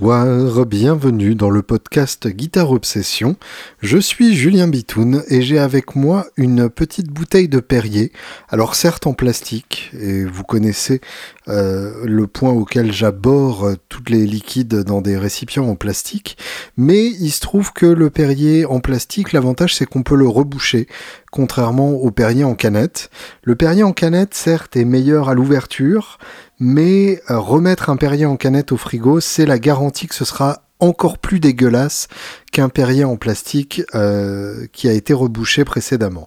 Bonsoir, bienvenue dans le podcast Guitare Obsession. Je suis Julien Bitoun et j'ai avec moi une petite bouteille de Perrier. Alors certes en plastique, et vous connaissez euh, le point auquel j'aborde tous les liquides dans des récipients en plastique, mais il se trouve que le Perrier en plastique, l'avantage c'est qu'on peut le reboucher, contrairement au Perrier en canette. Le Perrier en canette certes est meilleur à l'ouverture, mais euh, remettre un Perrier en canette au frigo, c'est la garantie que ce sera encore plus dégueulasse qu'un Perrier en plastique euh, qui a été rebouché précédemment.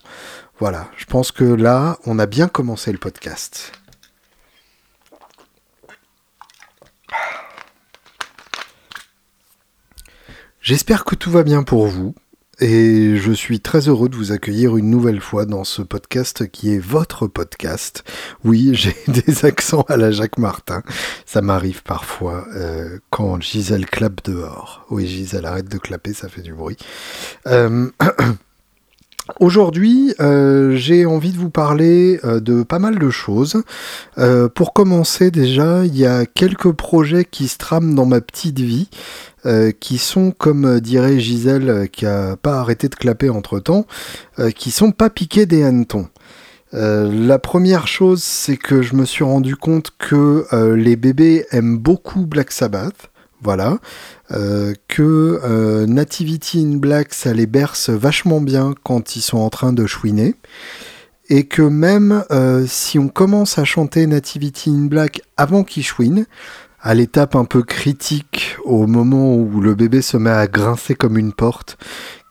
Voilà, je pense que là, on a bien commencé le podcast. J'espère que tout va bien pour vous. Et je suis très heureux de vous accueillir une nouvelle fois dans ce podcast qui est votre podcast. Oui, j'ai des accents à la Jacques Martin. Ça m'arrive parfois euh, quand Gisèle clappe dehors. Oui, Gisèle, arrête de clapper, ça fait du bruit. Euh, Aujourd'hui, euh, j'ai envie de vous parler de pas mal de choses. pour commencer déjà, il y a quelques projets qui se trament dans ma petite vie. Euh, qui sont, comme euh, dirait Gisèle, euh, qui a pas arrêté de clapper entre temps, qui sont pas piqués des hannetons. la première chose, c'est que je me suis rendu compte que les bébés aiment beaucoup Black Sabbath. Voilà. que Nativity in Black, ça les berce vachement bien quand ils sont en train de chouiner. Et que même si on commence à chanter Nativity in Black avant qu'ils chouinent, à l'étape un peu critique, au moment où le bébé se met à grincer comme une porte,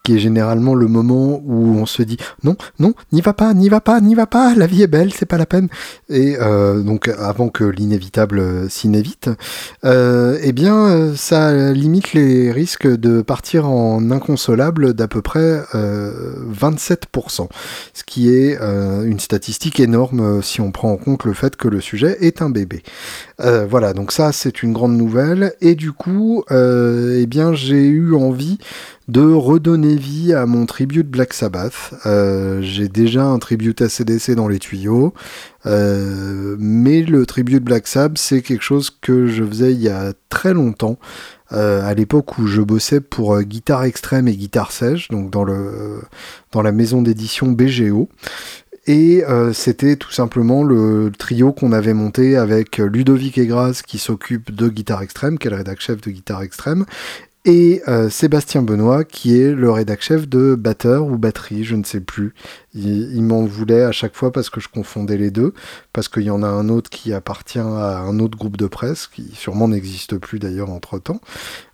qui est généralement le moment où on se dit non, non, n'y va pas, n'y va pas, n'y va pas, la vie est belle, c'est pas la peine. Et euh, donc avant que l'inévitable euh, s'inévite, euh, eh bien ça limite les risques de partir en inconsolable d'à peu près 27%, ce qui est une statistique énorme si on prend en compte le fait que le sujet est un bébé. voilà, donc ça c'est une grande nouvelle et du coup, eh bien j'ai eu envie de redonner vie à mon tribute Black Sabbath. Euh, j'ai déjà un tribute à CDC dans les tuyaux, euh, mais le tribute Black Sabbath, c'est quelque chose que je faisais il y a très longtemps, euh, à l'époque où je bossais pour Guitare Extrême et Guitare Sèche, donc dans, la maison d'édition BGO. Et c'était tout simplement le trio qu'on avait monté avec Ludovic Egras qui s'occupe de Guitare Extrême, qui est le rédac chef de Guitare Extrême, et euh, Sébastien Benoît, qui est le rédac chef de Batteur ou Batterie, je ne sais plus. Il, m'en voulait à chaque fois parce que je confondais les deux, parce qu'il y en a un autre qui appartient à un autre groupe de presse, qui sûrement n'existe plus d'ailleurs entre-temps.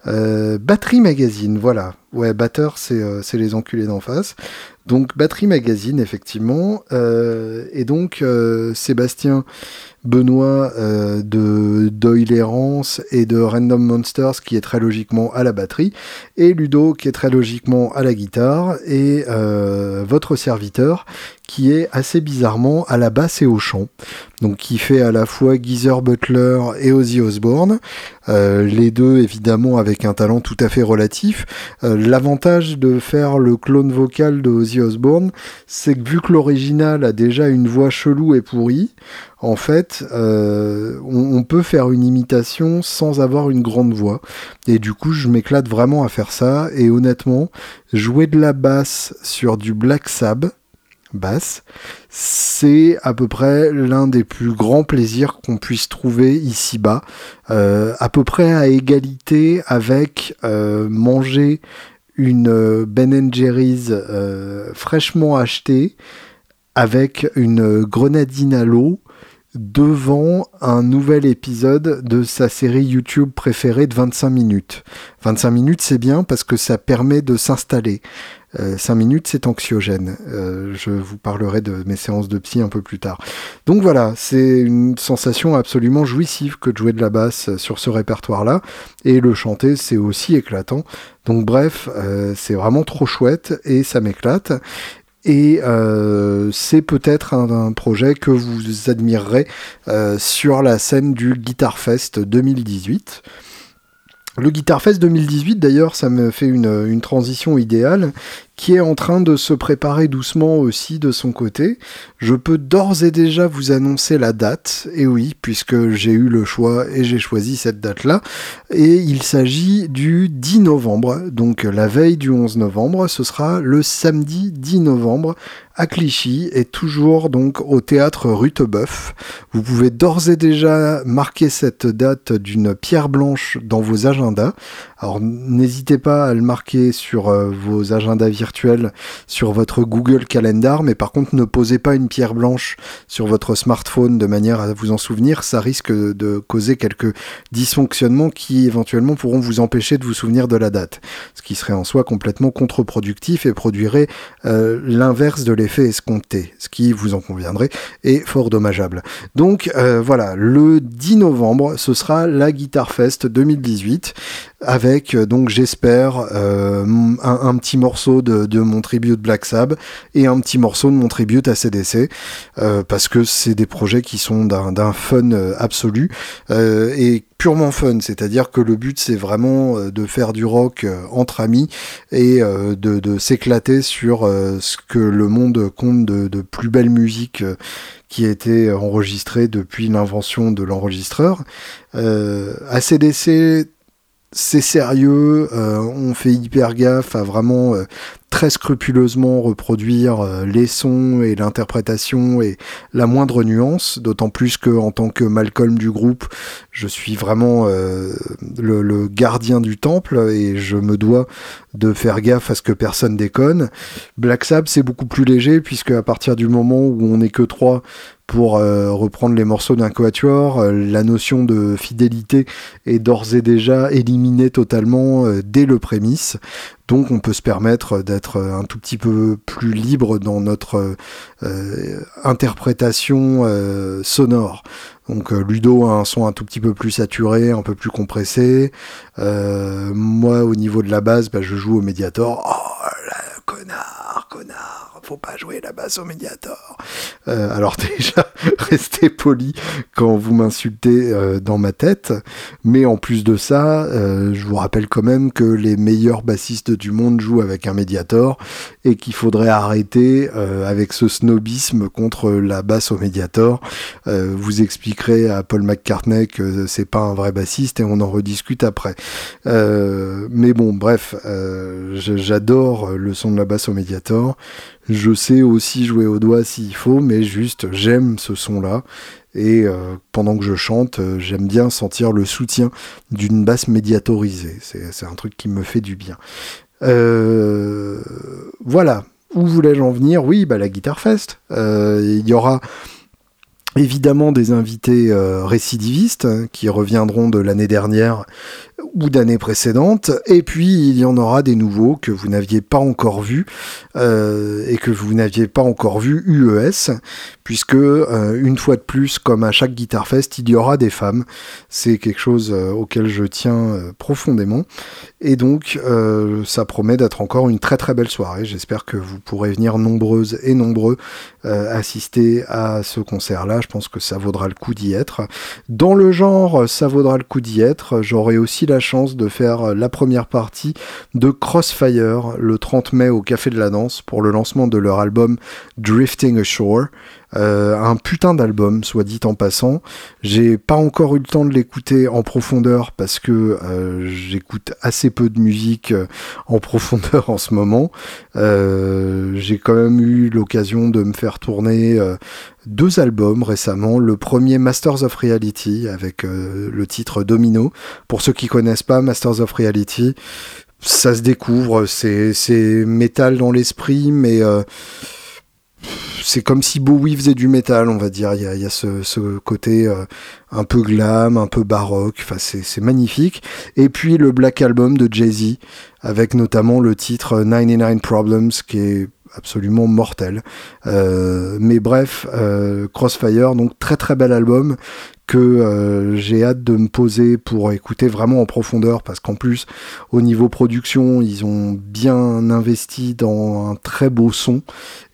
Euh, Batterie Magazine, voilà. Ouais, Batteur, euh, c'est les enculés d'en face. Donc Batterie Magazine, effectivement. et donc Sébastien Benoît euh, de Doyle Errance et de Random Monsters qui est très logiquement à la batterie, et Ludo qui est très logiquement à la guitare, et euh, votre serviteur qui est assez bizarrement à la basse et au chant. Donc qui fait à la fois Geezer Butler et Ozzy Osbourne. Euh, les deux évidemment avec un talent tout à fait relatif. L'avantage de faire le clone vocal de Ozzy Osbourne, c'est que vu que l'original a déjà une voix chelou et pourrie, en fait, euh, on, peut faire une imitation sans avoir une grande voix. Et du coup, je m'éclate vraiment à faire ça. Et honnêtement, jouer de la basse sur du Black Sab, basse, c'est à peu près l'un des plus grands plaisirs qu'on puisse trouver ici-bas. Euh, à peu près à égalité avec euh, manger une Ben Jerry's fraîchement achetée avec une grenadine à l'eau devant un nouvel épisode de sa série YouTube préférée de 25 minutes. 25 minutes, c'est bien parce que ça permet de s'installer. 5 euh, minutes, c'est anxiogène. Euh, je vous parlerai de mes séances de psy un peu plus tard. Donc voilà, c'est une sensation absolument jouissive que de jouer de la basse sur ce répertoire-là. Et le chanter, c'est aussi éclatant. Donc bref, euh, c'est vraiment trop chouette et ça m'éclate. Et euh, c'est peut-être un, projet que vous admirerez euh, sur la scène du Guitar Fest 2018. Le Guitar Fest 2018, d'ailleurs, ça me fait une, transition idéale, qui est en train de se préparer doucement aussi de son côté. Je peux d'ores et déjà vous annoncer la date, et oui, puisque j'ai eu le choix et j'ai choisi cette date-là, et il s'agit du 10 novembre, donc la veille du 11 novembre, ce sera le samedi 10 novembre à Clichy et toujours donc au théâtre Rutebeuf. Vous pouvez d'ores et déjà marquer cette date d'une pierre blanche dans vos agendas. Alors n'hésitez pas à le marquer sur euh, vos agendas virtuels, sur votre Google Calendar, mais par contre ne posez pas une pierre blanche sur votre smartphone de manière à vous en souvenir, ça risque de causer quelques dysfonctionnements qui éventuellement pourront vous empêcher de vous souvenir de la date, ce qui serait en soi complètement contre-productif et produirait euh, l'inverse de l'effet escompté, ce qui, vous en conviendrez, est fort dommageable. Donc euh, voilà, le 10 novembre, ce sera la Guitar Fest 2018 avec euh, donc j'espère euh, un, petit morceau de, mon tribute Black Sabbath et un petit morceau de mon tribute à CDC euh, parce que c'est des projets qui sont d'un fun absolu et purement fun, c'est-à-dire que le but c'est vraiment de faire du rock entre amis et de, s'éclater sur ce que le monde compte de, plus belle musique qui a été enregistrée depuis l'invention de l'enregistreur. Euh, ACDC c'est sérieux, euh, on fait hyper gaffe à vraiment euh, très scrupuleusement reproduire euh, les sons et l'interprétation et la moindre nuance, d'autant plus que en tant que Malcolm du groupe, je suis vraiment le, gardien du temple et je me dois de faire gaffe à ce que personne déconne. Black Sabbath c'est beaucoup plus léger puisque à partir du moment où on n'est que trois pour euh, reprendre les morceaux d'un quatuor, euh, la notion de fidélité est d'ores et déjà éliminée totalement euh, dès le prémisse. Donc on peut se permettre d'être un tout petit peu plus libre dans notre interprétation sonore. Donc Ludo a un son un tout petit peu plus saturé, un peu plus compressé. moi au niveau de la base, bah, je joue au Mediator. Oh là, connard, connard faut pas jouer la basse au Mediator. Euh, alors déjà, restez poli quand vous m'insultez euh, dans ma tête, mais en plus de ça, euh, je vous rappelle quand même que les meilleurs bassistes du monde jouent avec un Mediator et qu'il faudrait arrêter avec ce snobisme contre la basse au Mediator. vous expliquerez à Paul McCartney que c'est pas un vrai bassiste et on en rediscute après. mais bon, bref, j'adore le son de la basse au Mediator. Je sais aussi jouer au doigt s'il faut, mais juste j'aime ce son-là. Et euh, pendant que je chante, euh, j'aime bien sentir le soutien d'une basse médiatorisée. C'est un truc qui me fait du bien. Euh, voilà. Où voulais-je en venir? Oui, bah, la Guitar Fest. Il y aura évidemment des invités récidivistes hein, qui reviendront de l'année dernière ou d'années précédentes, et puis il y en aura des nouveaux que vous n'aviez pas encore vus euh, et que vous n'aviez pas encore vu UES, puisque euh, une fois de plus, comme à chaque Guitar Fest, il y aura des femmes. C'est quelque chose euh, auquel je tiens profondément, et donc ça promet d'être encore une très très belle soirée. J'espère que vous pourrez venir nombreuses et nombreux assister à ce concert-là. Je pense que ça vaudra le coup d'y être. Dans le genre, ça vaudra le coup d'y être. J'aurai aussi la chance de faire euh, la première partie de Crossfire le 30 mai au Café de la Danse pour le lancement de leur album Drifting Ashore. Euh, un putain d'album, soit dit en passant. J'ai pas encore eu le temps de l'écouter en profondeur parce que euh, j'écoute assez peu de musique en profondeur en ce moment. J'ai quand même eu l'occasion de me faire tourner deux albums récemment. Le premier Masters of Reality avec euh, le titre Domino. Pour ceux qui connaissent pas Masters of Reality, ça se découvre. C'est métal dans l'esprit, mais euh, c'est comme si Bowie faisait du métal, on va dire. Il y a, ce, côté euh, un peu glam, un peu baroque. Enfin, c'est magnifique. Et puis le Black Album de Jay-Z avec notamment le titre 99 Problems qui est absolument mortel. Euh, mais bref, euh, Crossfire, donc très très bel album que euh, j'ai hâte de me poser pour écouter vraiment en profondeur parce qu'en plus au niveau production ils ont bien investi dans un très beau son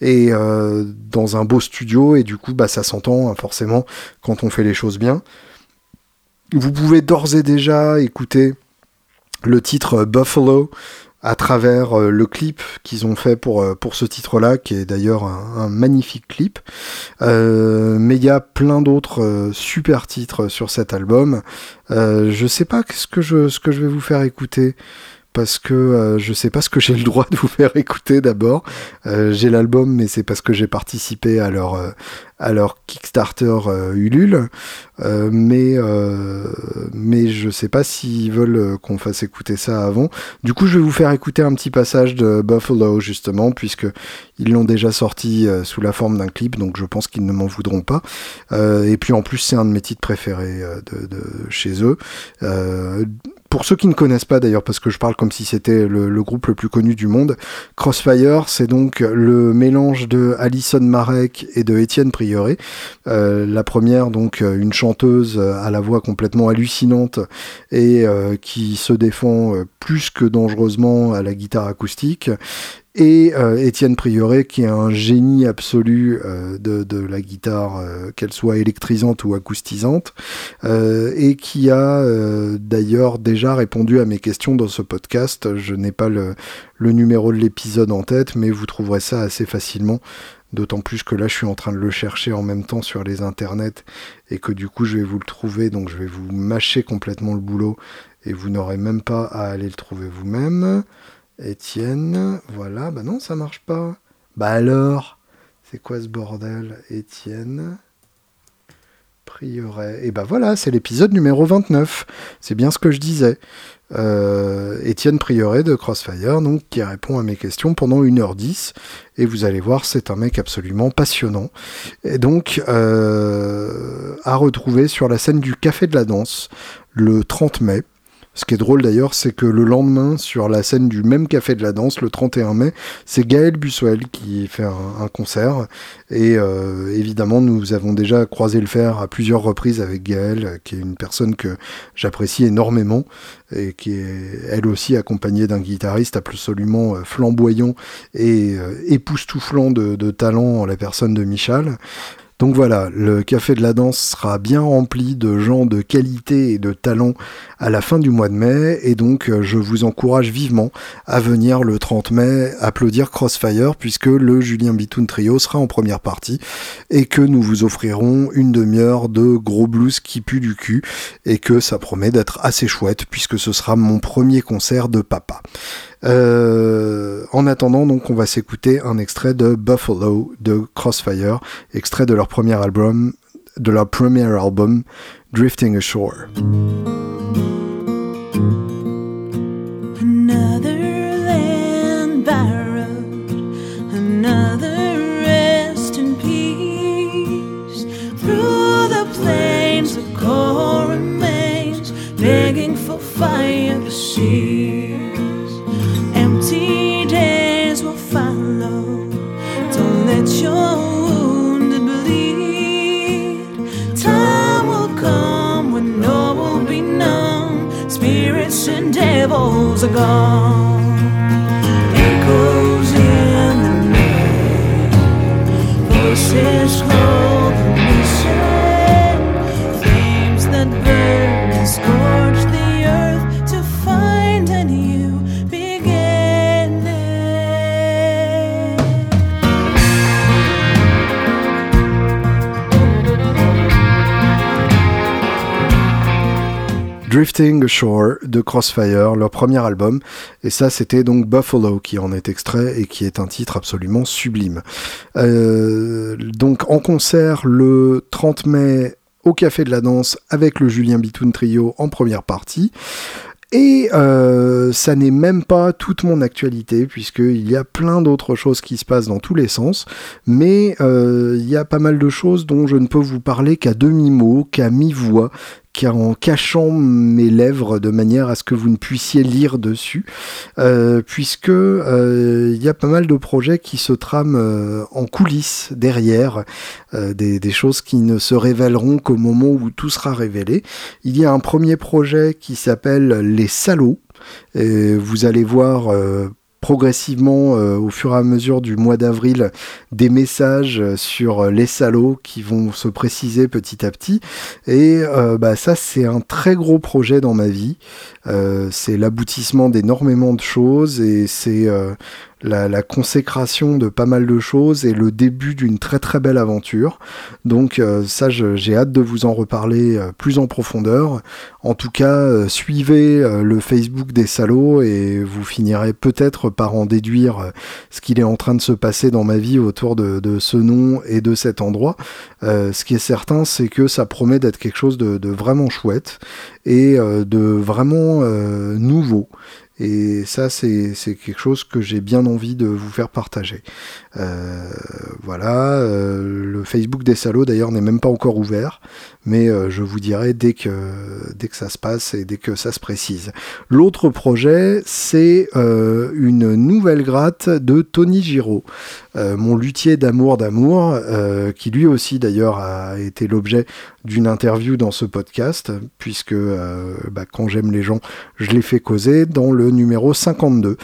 et dans un beau studio et du coup bah ça s'entend hein, forcément quand on fait les choses bien. Vous pouvez d'ores et déjà écouter le titre Buffalo à travers le clip qu'ils ont fait pour, pour ce titre-là, qui est d'ailleurs un, magnifique clip. mais il y a plein d'autres super titres sur cet album. je sais pas ce que je, ce que je vais vous faire écouter parce que euh, je sais pas ce que j'ai le droit de vous faire écouter d'abord. Euh, j'ai l'album, mais c'est parce que j'ai participé à leur euh, à leur Kickstarter Ulule. mais mais je sais pas s'ils veulent qu'on fasse écouter ça avant. Du coup, je vais vous faire écouter un petit passage de Buffalo justement, puisque ils l'ont déjà sorti sous la forme d'un clip, donc je pense qu'ils ne m'en voudront pas. et puis en plus, c'est un de mes titres préférés de, de chez eux pour ceux qui ne connaissent pas d'ailleurs, parce que je parle comme si c'était le, groupe le plus connu du monde, Crossfire, c'est donc le mélange de Alison Marek et de Étienne Prieuré. Euh, la première, donc une chanteuse à la voix complètement hallucinante et euh, qui se défend plus que dangereusement à la guitare acoustique et euh, Étienne Prieuré qui est un génie absolu euh, de, la guitare, euh, qu'elle soit électrisante ou acoustisante, et qui a d'ailleurs déjà répondu à mes questions dans ce podcast. Je n'ai pas le, le numéro de l'épisode en tête, mais vous trouverez ça assez facilement. D'autant plus que là, je suis en train de le chercher en même temps sur les internets et que du coup, je vais vous le trouver. Donc, je vais vous mâcher complètement le boulot et vous n'aurez même pas à aller le trouver vous-même. Étienne, voilà, bah non, ça marche pas. Bah alors, c'est quoi ce bordel Étienne? Prieuré. Et bah voilà, c'est l'épisode numéro 29. C'est bien ce que je disais. Euh, Étienne Prieuré de Crossfire, donc, qui répond à mes questions pendant 1h10. Et vous allez voir, c'est un mec absolument passionnant. Et donc, euh, à retrouver sur la scène du Café de la Danse le 30 mai. Ce qui est drôle d'ailleurs, c'est que le lendemain, sur la scène du même Café de la Danse, le 31 mai, c'est Gaël Buswell qui fait un, concert. Et euh, évidemment, nous avons déjà croisé le fer à plusieurs reprises avec Gaël, qui est une personne que j'apprécie énormément et qui est elle aussi accompagnée d'un guitariste absolument euh, flamboyant et euh, époustouflant de, de talent en la personne de Michal. Donc voilà, le Café de la Danse sera bien rempli de gens de qualité et de talent à la fin du mois de mai, et donc euh, je vous encourage vivement à venir le 30 mai applaudir Crossfire, puisque le Julien Bitoun Trio sera en première partie, et que nous vous offrirons une demi-heure de gros blues qui pue du cul, et que ça promet d'être assez chouette, puisque ce sera mon premier concert de papa. Euh, en attendant, donc, on va s'écouter un extrait de Buffalo de Crossfire, extrait de leur premier album, de leur premier album, Drifting Ashore. Another land borrowed, another rest in peace through the plains of cold remains, begging for fire to see. Devils are gone. Drifting Ashore de Crossfire, leur premier album, et ça c'était donc Buffalo qui en est extrait et qui est un titre absolument sublime. Euh, donc en concert le 30 mai au Café de la Danse avec le Julien Bitoun Trio en première partie. Et euh, ça n'est même pas toute mon actualité, puisqu'il y a plein d'autres choses qui se passent dans tous les sens, mais euh, il y a pas mal de choses dont je ne peux vous parler qu'à demi-mot, qu'à mi-voix, en cachant mes lèvres de manière à ce que vous ne puissiez lire dessus, euh, puisque euh, il y a pas mal de projets qui se trament euh, en coulisses derrière, des, choses qui ne se révéleront qu'au moment où tout sera révélé. Il y a un premier projet qui s'appelle Les Salauds. Et vous allez voir progressivement au fur et à mesure du mois d'avril des messages sur les salauds qui vont se préciser petit à petit. Et bah, ça c'est un très gros projet dans ma vie. C'est l'aboutissement d'énormément de choses et c'est la, consécration de pas mal de choses et le début d'une très très belle aventure. Donc euh, ça, j'ai hâte de vous en reparler euh, plus en profondeur. En tout cas, euh, suivez le Facebook des salauds et vous finirez peut-être par en déduire ce qu'il est en train de se passer dans ma vie autour de, ce nom et de cet endroit. ce qui est certain, c'est que ça promet d'être quelque chose de, de, vraiment chouette et de vraiment nouveau. Et ça, c'est quelque chose que j'ai bien envie de vous faire partager. Euh, voilà, euh, le Facebook des salauds d'ailleurs n'est même pas encore ouvert, mais euh, je vous dirai dès que, dès que ça se passe et dès que ça se précise. L'autre projet, c'est une nouvelle gratte de Tony Giraud, mon luthier d'amour d'amour, qui lui aussi d'ailleurs a été l'objet d'une interview dans ce podcast, puisque bah, quand j'aime les gens, je les fais causer dans le numéro 52.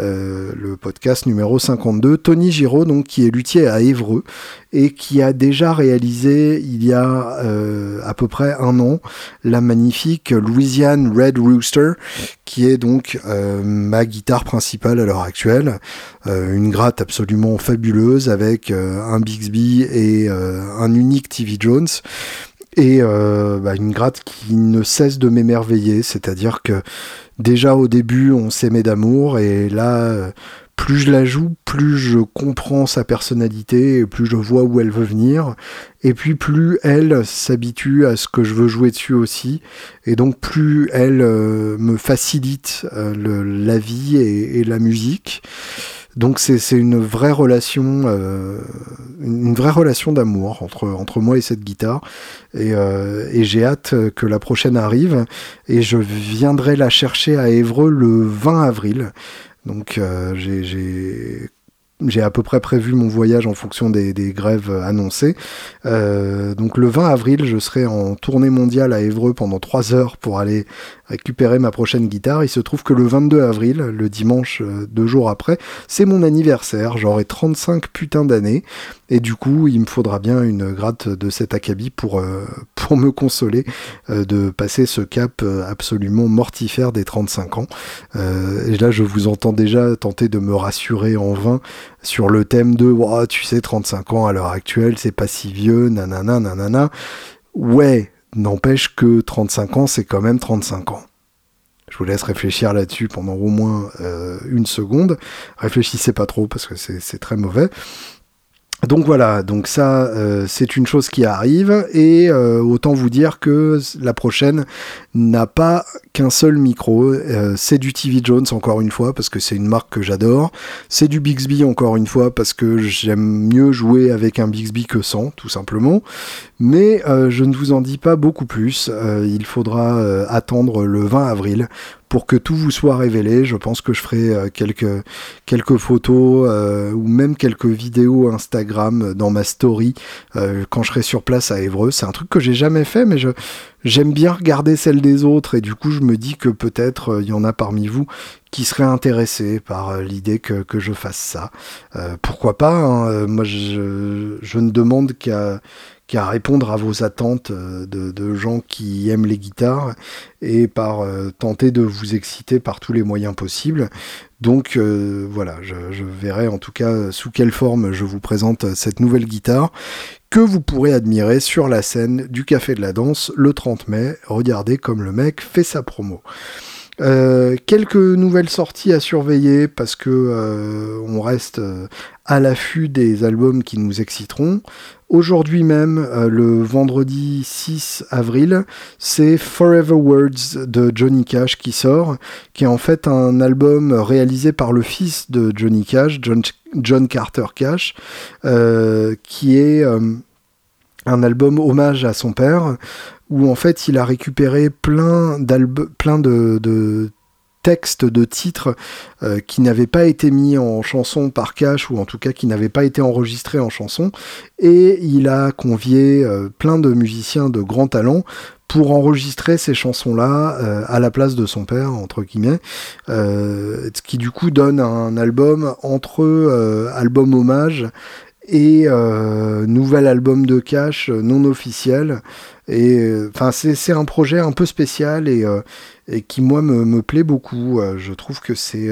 Euh, le podcast numéro 52. Tony Giraud, donc, qui est luthier à Évreux et qui a déjà réalisé il y a euh, à peu près un an la magnifique Louisiane Red Rooster, qui est donc euh, ma guitare principale à l'heure actuelle. une gratte absolument fabuleuse avec un Bixby et un unique TV Jones et bah, une gratte qui ne cesse de m'émerveiller, c'est-à-dire que déjà au début on s'aimait d'amour et là plus je la joue, plus je comprends sa personnalité et plus je vois où elle veut venir. Et puis plus elle s'habitue à ce que je veux jouer dessus aussi. Et donc plus elle euh, me facilite euh, la vie et, la musique. Donc c'est une vraie relation, euh, une vraie relation d'amour entre, entre moi et cette guitare. Et, euh, et j'ai hâte que la prochaine arrive. Et je viendrai la chercher à Évreux le 20 avril. Donc euh, j'ai j'ai à peu près prévu mon voyage en fonction des, grèves annoncées. Euh, donc le 20 avril, je serai en tournée mondiale à Évreux pendant 3 heures pour aller récupérer ma prochaine guitare. Il se trouve que le 22 avril, le dimanche euh, deux jours après, c'est mon anniversaire. J'aurai 35 putains d'années. Et du coup, il me faudra bien une gratte de cet acabit pour, euh, me consoler de passer ce cap absolument mortifère des 35 ans. et là, je vous entends déjà tenter de me rassurer en vain sur le thème de oh, tu sais 35 ans à l'heure actuelle c'est pas si vieux nanana nanana. Ouais n'empêche que 35 ans c'est quand même 35 ans. Je vous laisse réfléchir là-dessus pendant au moins euh, une seconde. Réfléchissez pas trop parce que c'est très mauvais donc voilà, donc ça euh, c'est une chose qui arrive et euh, autant vous dire que la prochaine n'a pas qu'un seul micro, euh, c'est du TV Jones encore une fois parce que c'est une marque que j'adore, c'est du Bixby encore une fois parce que j'aime mieux jouer avec un Bixby que sans tout simplement, mais je ne vous en dis pas beaucoup plus, il faudra attendre le 20 avril pour que tout vous soit révélé. Je pense que je ferai euh, quelques, quelques photos euh, ou même quelques vidéos Instagram dans ma story euh, quand je serai sur place à Évreux. C'est un truc que j'ai jamais fait, mais j'aime bien regarder celles des autres et du coup je me dis que peut-être il y en a parmi vous qui seraient intéressés par l'idée que, que, je fasse ça. pourquoi pas hein, Moi je, je, ne demande qu'à à répondre à vos attentes euh, de, gens qui aiment les guitares et par euh, tenter de vous exciter par tous les moyens possibles. Donc euh, voilà, je, verrai en tout cas sous quelle forme je vous présente cette nouvelle guitare que vous pourrez admirer sur la scène du Café de la Danse le 30 mai. Regardez comme le mec fait sa promo. Quelques nouvelles sorties à surveiller parce que on reste à l'affût des albums qui nous exciteront. Aujourd'hui même, euh, le vendredi 6 avril, c'est Forever Words de Johnny Cash qui sort, qui est en fait un album réalisé par le fils de Johnny Cash, John, Carter Cash, euh, qui est euh, un album hommage à son père, où en fait il a récupéré plein, plein de, textes de titres euh, qui n'avaient pas été mis en chanson par Cash ou en tout cas qui n'avaient pas été enregistrés en chanson. Et il a convié euh, plein de musiciens de grand talent pour enregistrer ces chansons-là à la place de son père, entre guillemets, ce qui du coup donne un album entre album hommage et nouvel album de cash non officiel. Et enfin, c'est un projet un peu spécial et, et qui moi me, me plaît beaucoup. je trouve que c'est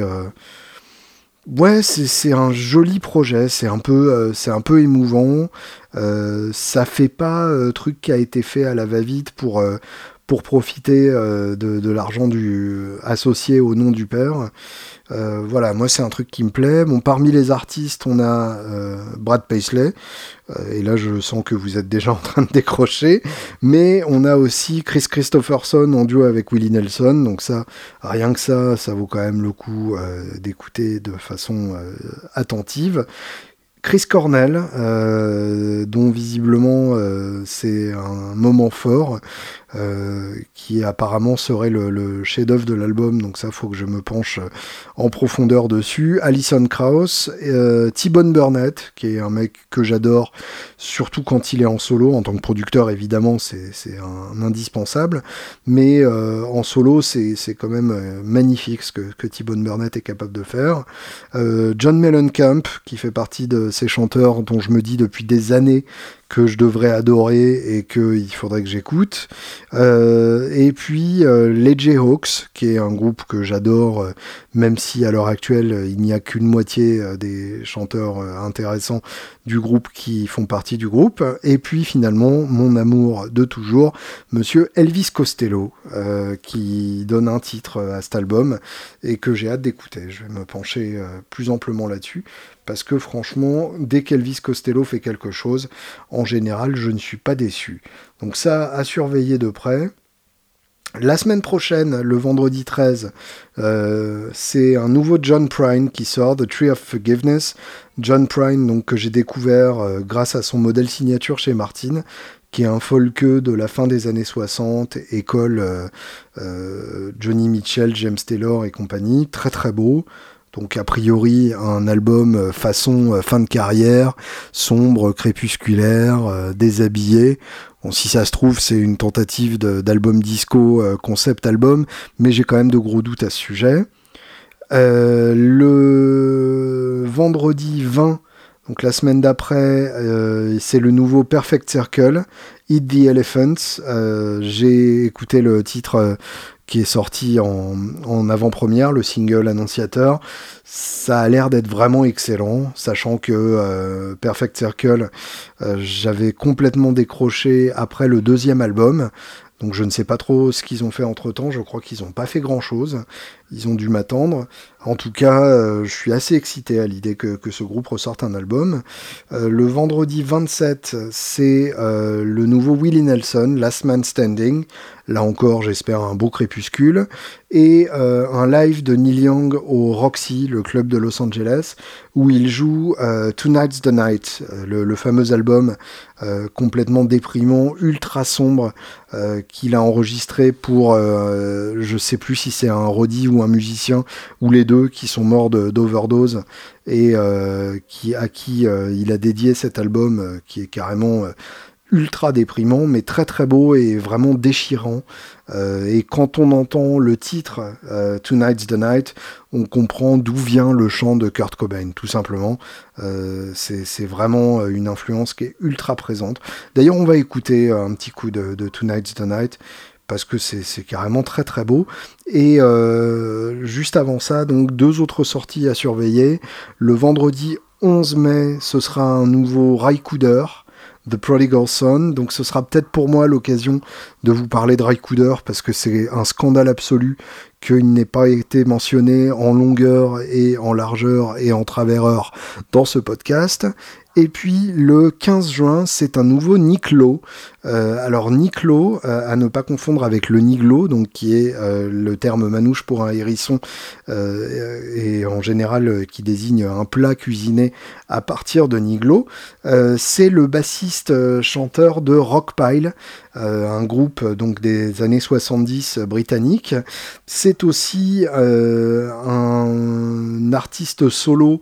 Ouais, c'est un joli projet, c'est un peu, euh, c'est un peu émouvant. Euh, ça fait pas euh, truc qui a été fait à la va-vite pour pour profiter de, de l'argent associé au nom du père. Euh, voilà, moi c'est un truc qui me plaît. Bon, parmi les artistes, on a euh, Brad Paisley, euh, et là je sens que vous êtes déjà en train de décrocher, mais on a aussi Chris Christopherson en duo avec Willie Nelson, donc ça, rien que ça, ça vaut quand même le coup d'écouter de façon attentive. Chris Cornell, dont visiblement c'est un moment fort, euh, qui apparemment serait le, chef-d'œuvre de l'album, donc ça faut que je me penche euh, en profondeur dessus. Alison Krauss, euh, T-Bone Burnett, qui est un mec que j'adore, surtout quand il est en solo, en tant que producteur évidemment c'est un, indispensable, mais en solo c'est quand même magnifique ce que, que T-Bone Burnett est capable de faire. John Mellencamp, qui fait partie de ces chanteurs dont je me dis depuis des années que je devrais adorer et qu'il faudrait que j'écoute. Euh, et puis euh, les Jayhawks, qui est un groupe que j'adore, euh, même si à l'heure actuelle il n'y a qu'une moitié des chanteurs intéressants du groupe qui font partie du groupe. Et puis finalement mon amour de toujours, Monsieur Elvis Costello, qui donne un titre à cet album et que j'ai hâte d'écouter. Je vais me pencher plus amplement là-dessus parce que franchement, dès qu'Elvis Costello fait quelque chose, en général, je ne suis pas déçu. Donc ça, à surveiller de près. La semaine prochaine, le vendredi 13, euh, c'est un nouveau John Prine qui sort, The Tree of Forgiveness. John Prine, donc, que j'ai découvert euh, grâce à son modèle signature chez Martin, qui est un folk de la fin des années 60, école euh, Johnny Mitchell, James Taylor et compagnie. Très très beau. Donc a priori un album euh, façon euh, fin de carrière, sombre, crépusculaire, euh, déshabillé. Bon, si ça se trouve, c'est une tentative d'album disco, concept album, mais j'ai quand même de gros doutes à ce sujet. le vendredi 20, donc la semaine d'après, c'est le nouveau Perfect Circle, Eat the Elephants. j'ai écouté le titre qui est sorti en, avant-première, le single annonciateur. Ça a l'air d'être vraiment excellent, sachant que euh, Perfect Circle, euh, j'avais complètement décroché après le deuxième album. Donc je ne sais pas trop ce qu'ils ont fait entre temps, je crois qu'ils n'ont pas fait grand chose, ils ont dû m'attendre. En tout cas, euh, je suis assez excité à l'idée que, ce groupe ressorte un album. le vendredi 27, c'est le nouveau Willie Nelson, Last Man Standing. Là encore, j'espère un beau crépuscule. Et euh, un live de Neil Young au Roxy, le club de Los Angeles, où il joue euh, Tonight's the Night, euh, le, fameux album complètement déprimant, ultra sombre, qu'il a enregistré pour, je sais plus si c'est un Roddy ou un musicien, ou les deux, qui sont morts d'overdose, et à qui il a dédié cet album qui est carrément ultra déprimant, mais très très beau et vraiment déchirant. Euh, et quand on entend le titre euh, Tonight's the Night, on comprend d'où vient le chant de Kurt Cobain, tout simplement. Euh, c'est vraiment une influence qui est ultra présente. D'ailleurs, on va écouter un petit coup de, Tonight's the Night parce que c'est carrément très très beau. Et juste avant ça, donc deux autres sorties à surveiller. Le vendredi 11 mai, ce sera un nouveau Raikouder. The Prodigal Son. Donc ce sera peut-être pour moi l'occasion de vous parler de Raikouder parce que c'est un scandale absolu qu'il n'ait pas été mentionné en longueur et en largeur et en travers dans ce podcast. Et puis le 15 juin, c'est un nouveau Niklo. Euh, alors Niklo, euh, à ne pas confondre avec le Niglo, donc qui est euh, le terme manouche pour un hérisson et en général qui désigne un plat cuisiné à partir de Niglo. c'est le bassiste chanteur de Rockpile, un groupe donc des années 70 britannique. C'est aussi un artiste solo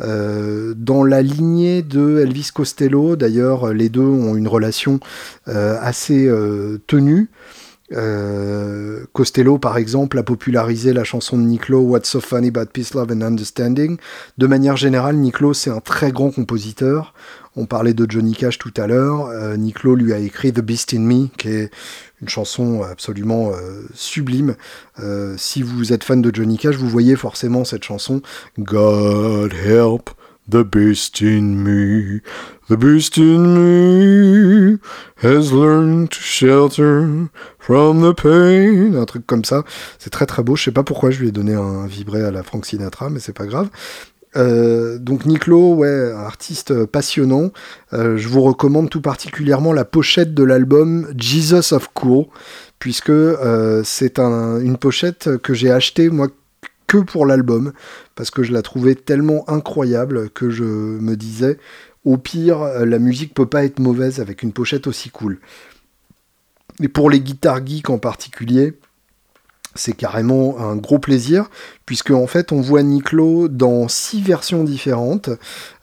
dans la lignée de Elvis Costello, d'ailleurs, les deux ont une relation assez tenue. Euh, Costello, par exemple, a popularisé la chanson de Niclo What's So Funny About Peace, Love and Understanding. De manière générale, Niclo, c'est un très grand compositeur. On parlait de Johnny Cash tout à l'heure. Euh, Niclo lui a écrit The Beast in Me, qui est une chanson absolument euh, sublime. Euh, si vous êtes fan de Johnny Cash, vous voyez forcément cette chanson God Help The beast in me, the beast in me has learned to shelter from the pain. Un truc comme ça. C'est très très beau. Je sais pas pourquoi je lui ai donné un vibré à la Frank Sinatra, mais c'est pas grave. Euh, donc Niclo, artiste passionnant. Euh, je vous recommande tout particulièrement la pochette de l'album Jesus of Cool, puisque euh, c'est un, une pochette que j'ai achetée moi que pour l'album, parce que je la trouvais tellement incroyable que je me disais, au pire, la musique peut pas être mauvaise avec une pochette aussi cool. Et pour les guitares geeks en particulier, c'est carrément un gros plaisir, puisque en fait on voit Niclo dans six versions différentes,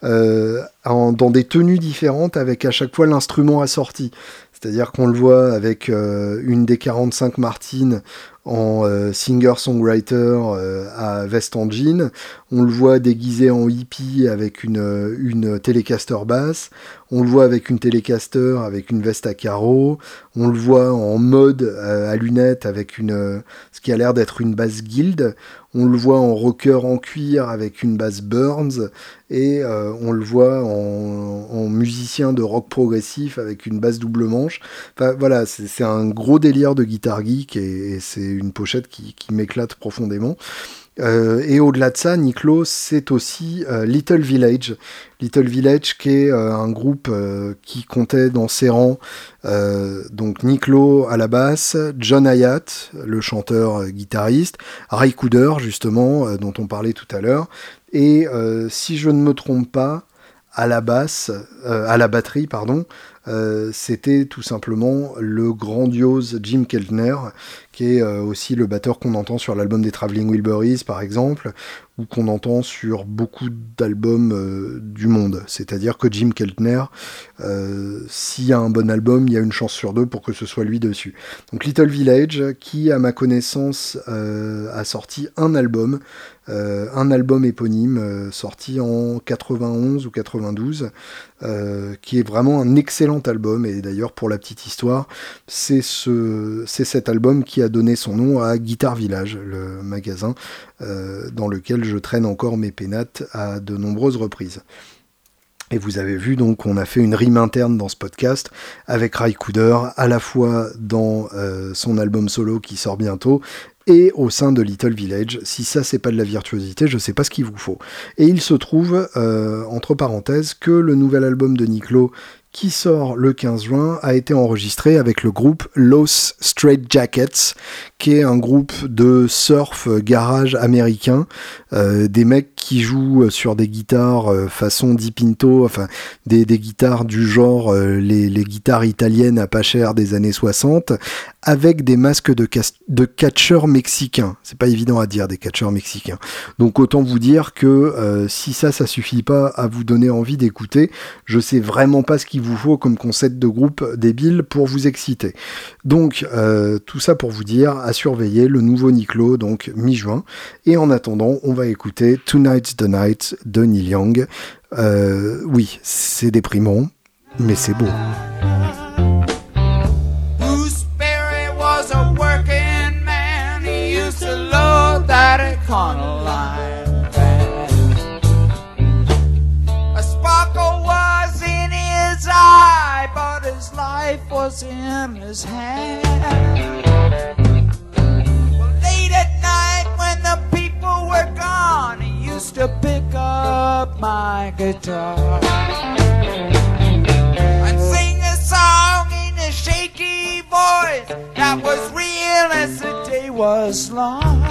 euh, dans des tenues différentes, avec à chaque fois l'instrument assorti. C'est-à-dire qu'on le voit avec euh, une des 45 Martine euh, singer-songwriter euh, à veste en jean. On le voit déguisé en hippie avec une, télécaster basse. On le voit avec une télécaster avec une veste à carreaux. On le voit en mode à lunettes avec une, ce qui a l'air d'être une basse guild. On le voit en rocker en cuir avec une basse Burns et euh, on le voit en, musicien de rock progressif avec une basse double manche. Enfin voilà, c'est un gros délire de guitare geek et, c'est une pochette qui, m'éclate profondément. Euh, et au-delà de ça, Niklo, c'est aussi euh, Little Village. Little Village, qui est un groupe qui comptait dans ses rangs donc Niklo à la basse, John Hayat, le chanteur guitariste, Ray Cooder, justement, dont on parlait tout à l'heure, et euh, si je ne me trompe pas, à la basse, euh, à la batterie, pardon, euh, c'était tout simplement le grandiose Jim Keltner, qui est aussi le batteur qu'on entend sur l'album des Traveling Wilburys, par exemple, ou qu'on entend sur beaucoup d'albums du monde. C'est-à-dire que Jim Keltner, s'il y a un bon album, il y a une chance sur deux pour que ce soit lui dessus. Donc Little Village, qui, à ma connaissance, a sorti un album, euh, un album éponyme euh, sorti en 91 ou 92, euh, qui est vraiment un excellent album. Et d'ailleurs, pour la petite histoire, c'est ce, cet album qui a donné son nom à Guitar Village, le magasin dans lequel je traîne encore mes pénates à de nombreuses reprises. Et vous avez vu donc qu'on a fait une rime interne dans ce podcast avec Ray Cooder, à la fois dans son album solo qui sort bientôt et au sein de Little Village. Si ça, c'est pas de la virtuosité, je sais pas ce qu'il vous faut. Et il se trouve, euh, entre parenthèses, que le nouvel album de Niclo qui sort le 15 juin, a été enregistré avec le groupe Los Straight Jackets, qui est un groupe de surf garage américain, euh, des mecs qui jouent sur des guitares euh, façon Dipinto, enfin des, guitares du genre les, les, guitares italiennes à pas cher des années 60, avec des masques de, de catcheurs mexicains. C'est pas évident à dire des catcheurs mexicains. Donc autant vous dire que euh, si ça, ça suffit pas à vous donner envie d'écouter, je sais vraiment pas ce qu'il vous faut comme concept de groupe débile pour vous exciter. Donc euh, tout ça pour vous dire à surveiller le nouveau Niclo, donc mi-juin. Et en attendant, on va écouter Tonight's the Night de Neil Young. Euh, oui, c'est déprimant, mais c'est beau. Life was in his hand. Were gone, he used to pick up my guitar and sing a song in a shaky voice that was real as the day was long.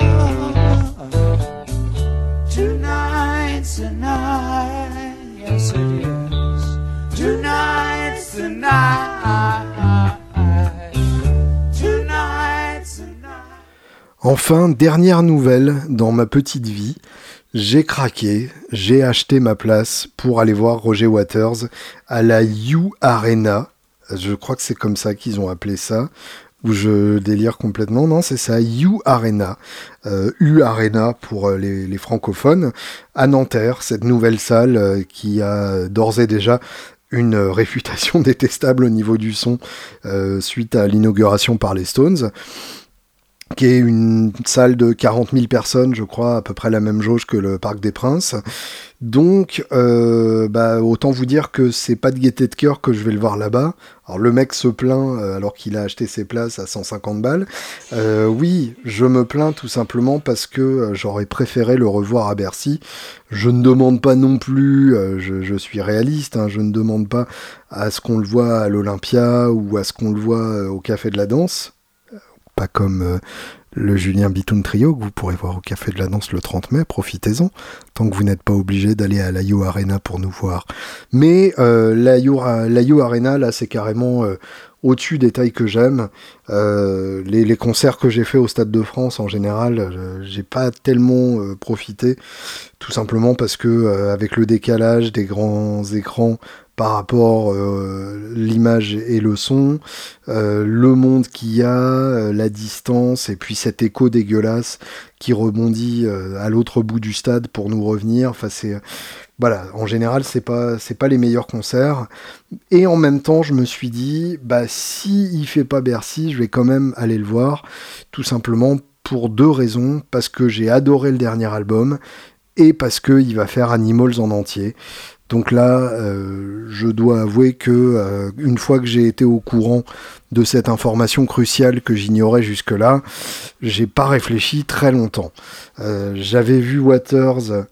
Tonight's the night, yes it is. Tonight's the night. Enfin, dernière nouvelle dans ma petite vie, J'ai craqué, j'ai acheté ma place pour aller voir Roger Waters à la U Arena. Je crois que c'est comme ça qu'ils ont appelé ça où je délire complètement. Non, c'est ça, U Arena, euh, U Arena pour euh, les, francophones, à Nanterre, cette nouvelle salle euh, qui a d'ores et déjà une réputation détestable au niveau du son suite à l'inauguration par les Stones qui est une salle de 40 000 personnes, je crois, à peu près la même jauge que le Parc des Princes. Donc, euh, bah, autant vous dire que c'est pas de gaieté de cœur que je vais le voir là-bas. Alors le mec se plaint euh, alors qu'il a acheté ses places à 150 balles. Euh, oui, je me plains tout simplement parce que j'aurais préféré le revoir à Bercy. Je ne demande pas non plus, je, suis réaliste, hein, je ne demande pas à ce qu'on le voit à l'Olympia ou à ce qu'on le voit au Café de la Danse pas comme euh, le Julien Bitoun Trio que vous pourrez voir au Café de la Danse le 30 mai, profitez-en, tant que vous n'êtes pas obligé d'aller à l'Ayo Arena pour nous voir. Mais euh, l'Ayo Arena, là, c'est carrément euh, au-dessus des tailles que j'aime. Les, concerts que j'ai fait au Stade de France, en général, j'ai pas tellement profité, tout simplement parce que avec le décalage des grands écrans par rapport euh, l'image et le son, euh, le monde qu'il y a, euh, la distance, et puis cet écho dégueulasse qui rebondit à l'autre bout du stade pour nous revenir. Enfin, c'est voilà, en général, c'est pas c'est pas les meilleurs concerts. Et en même temps, je me suis dit, bah si il fait pas Bercy, je vais quand même aller le voir, tout simplement pour deux raisons, parce que j'ai adoré le dernier album et parce qu'il va faire Animals en entier. Donc là, euh, je dois avouer que euh, une fois que j'ai été au courant de cette information cruciale que j'ignorais jusque-là, j'ai pas réfléchi très longtemps. Euh, j'avais vu Waters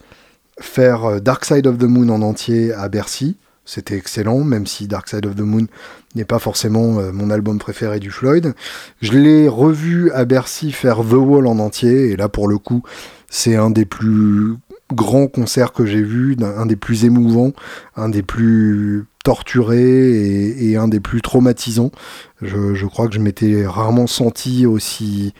faire Dark Side of the Moon en entier à Bercy. C'était excellent, même si Dark Side of the Moon n'est pas forcément mon album préféré du Floyd. Je l'ai revu à Bercy faire The Wall en entier, et là pour le coup, c'est un des plus grand concert que j'ai vu, un des plus émouvants, un des plus torturés et, un des plus traumatisants. Je, crois que je m'étais rarement senti aussi,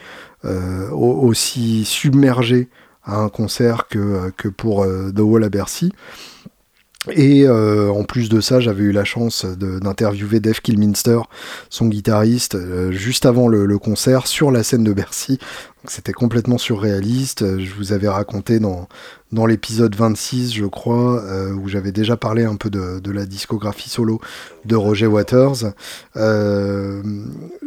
euh, aussi submergé à un concert que, que pour euh, The Wall à Bercy. Et euh, en plus de ça, j'avais eu la chance d'interviewer Dave Kilminster, son guitariste, juste avant le, concert sur la scène de Bercy. C'était complètement surréaliste. Je vous avais raconté dans, dans l'épisode 26, je crois, euh, où j'avais déjà parlé un peu de, la discographie solo de Roger Waters, euh,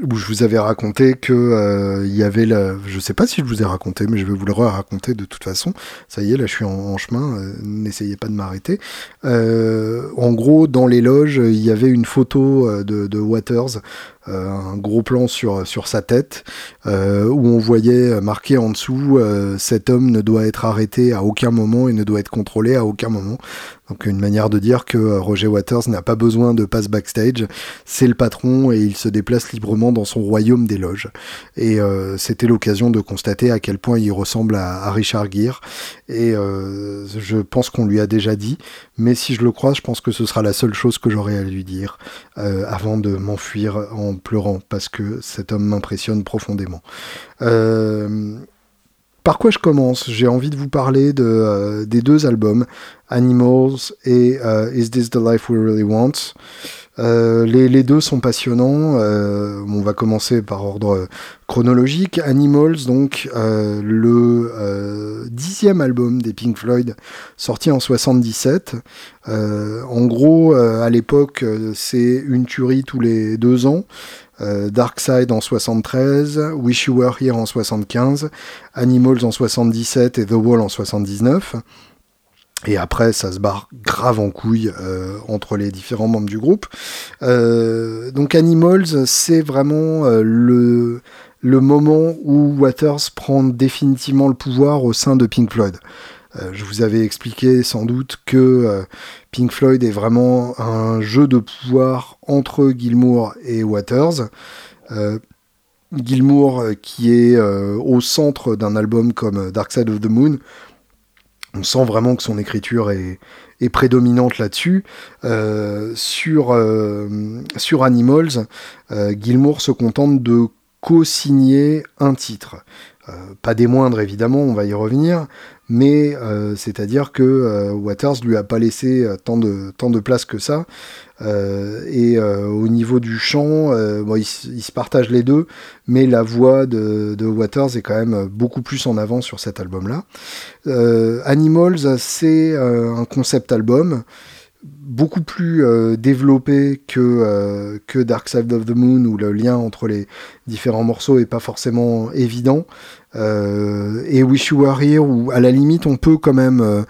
où je vous avais raconté que euh, il y avait la, je sais pas si je vous ai raconté, mais je vais vous le raconter de toute façon. Ça y est, là, je suis en, chemin. N'essayez pas de m'arrêter. en gros, dans les loges, il y avait une photo de, Waters euh, un gros plan sur, sur sa tête, euh, où on voyait marqué en dessous euh, cet homme ne doit être arrêté à aucun moment et ne doit être contrôlé à aucun moment. Donc une manière de dire que euh, Roger Waters n'a pas besoin de passe backstage, c'est le patron et il se déplace librement dans son royaume des loges. Et euh, c'était l'occasion de constater à quel point il ressemble à, Richard Gere. Et euh, je pense qu'on lui a déjà dit, mais si je le crois, je pense que ce sera la seule chose que j'aurai à lui dire avant de m'enfuir en pleurant, parce que cet homme m'impressionne profondément. Par quoi je commence? J'ai envie de vous parler euh, des deux albums, Animals et euh, Is This the Life We Really Want? Euh, les, deux sont passionnants. on va commencer par ordre chronologique. Animals, donc le dixième album des Pink Floyd, sorti en 77. en gros, à l'époque, c'est une tuerie tous les deux ans. Euh, Dark Side en 73, Wish You Were Here en 75, Animals en 77 et The Wall en 79. Et après, ça se barre grave en couille euh, entre les différents membres du groupe. Euh, donc Animals, c'est vraiment le, le moment où Waters prend définitivement le pouvoir au sein de Pink Floyd. Euh, je vous avais expliqué sans doute que euh, Pink Floyd est vraiment un jeu de pouvoir entre Gilmour et Waters. Euh, Gilmour qui est au centre d'un album comme Dark Side of the Moon. On sent vraiment que son écriture est, prédominante là-dessus. sur, sur Animals, Gilmour se contente de co-signer un titre. Pas des moindres évidemment, on va y revenir, mais c'est-à-dire que Waters lui a pas laissé tant de, place que ça. et au niveau du chant, il, se partage les deux, mais la voix de, Waters est quand même beaucoup plus en avant sur cet album-là. Animals, c'est un concept album beaucoup plus euh, développé que, euh, que Dark Side of the Moon, où le lien entre les différents morceaux est pas forcément évident. Euh, et Wish You Were Here, où à la limite on peut quand même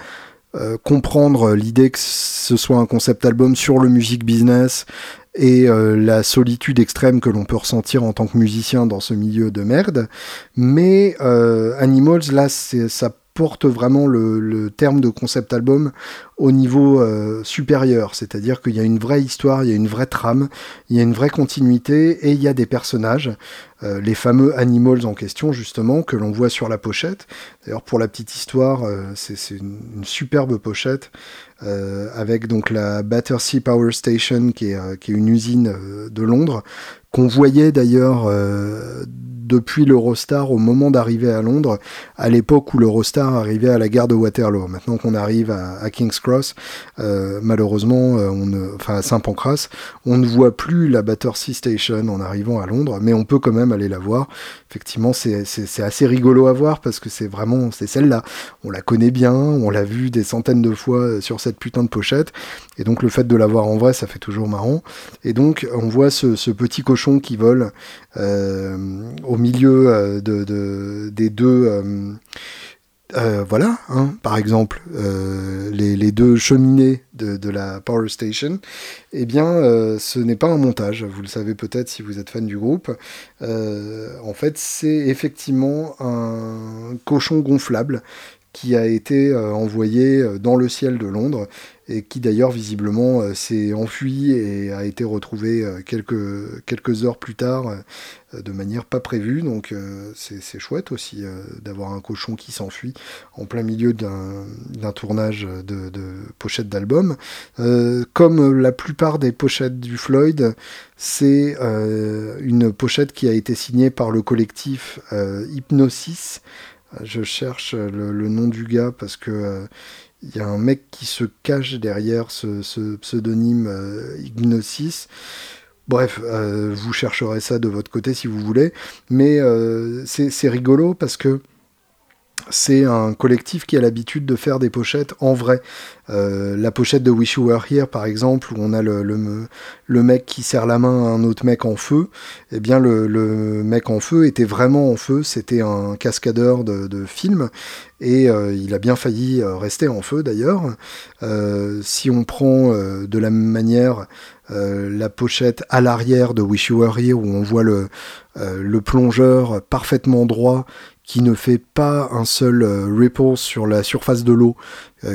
comprendre l'idée que ce soit un concept album sur le music business et la solitude extrême que l'on peut ressentir en tant que musicien dans ce milieu de merde. Mais Animals, là, ça porte vraiment le, terme de concept album au niveau euh, supérieur, c'est-à-dire qu'il y a une vraie histoire, il y a une vraie trame, il y a une vraie continuité et il y a des personnages, euh, les fameux animals en question justement que l'on voit sur la pochette. D'ailleurs pour la petite histoire, euh, c'est une, superbe pochette avec donc la Battersea Power Station qui est, qui est une usine de Londres qu'on voyait d'ailleurs depuis l'Eurostar au moment d'arriver à Londres, à l'époque où l'Eurostar arrivait à la gare de Waterloo. Maintenant qu'on arrive à, King's Cross, euh, malheureusement, euh, on ne, enfin à Saint-Pancras, on ne voit plus la Battersea Station en arrivant à Londres, mais on peut quand même aller la voir. Effectivement, c'est assez rigolo à voir parce que c'est vraiment, c'est celle-là. On la connaît bien, on l'a vu des centaines de fois euh, sur cette putain de pochette, et donc le fait de la voir en vrai, ça fait toujours marrant. Et donc on voit ce, petit cochon qui vole au milieu euh, de, des deux. Euh, euh, voilà, hein, par exemple, les, deux cheminées de, la Power Station, eh bien, ce n'est pas un montage. Vous le savez peut-être si vous êtes fan du groupe. en fait, c'est effectivement un cochon gonflable qui a été envoyé dans le ciel de Londres et qui d'ailleurs visiblement euh, s'est enfui et a été retrouvé euh, quelques, quelques heures plus tard euh, de manière pas prévue. Donc c'est chouette aussi d'avoir un cochon qui s'enfuit en plein milieu d'un tournage de, de pochette d'album. comme la plupart des pochettes du Floyd, c'est une pochette qui a été signée par le collectif Hypnosis. Je cherche le, le, nom du gars parce que il y a un mec qui se cache derrière ce, pseudonyme euh, Ignosis. Bref, euh, vous chercherez ça de votre côté si vous voulez. Mais euh, c'est rigolo parce que c'est un collectif qui a l'habitude de faire des pochettes en vrai. Euh, la pochette de Wish You Were Here, par exemple, où on a le, mec qui serre la main à un autre mec en feu, eh bien le, mec en feu était vraiment en feu, c'était un cascadeur de, de film, et euh, il a bien failli euh, rester en feu d'ailleurs. si on prend de la même manière la pochette à l'arrière de Wish You Were Here, où on voit le plongeur parfaitement droit qui ne fait pas un seul euh, ripple sur la surface de l'eau,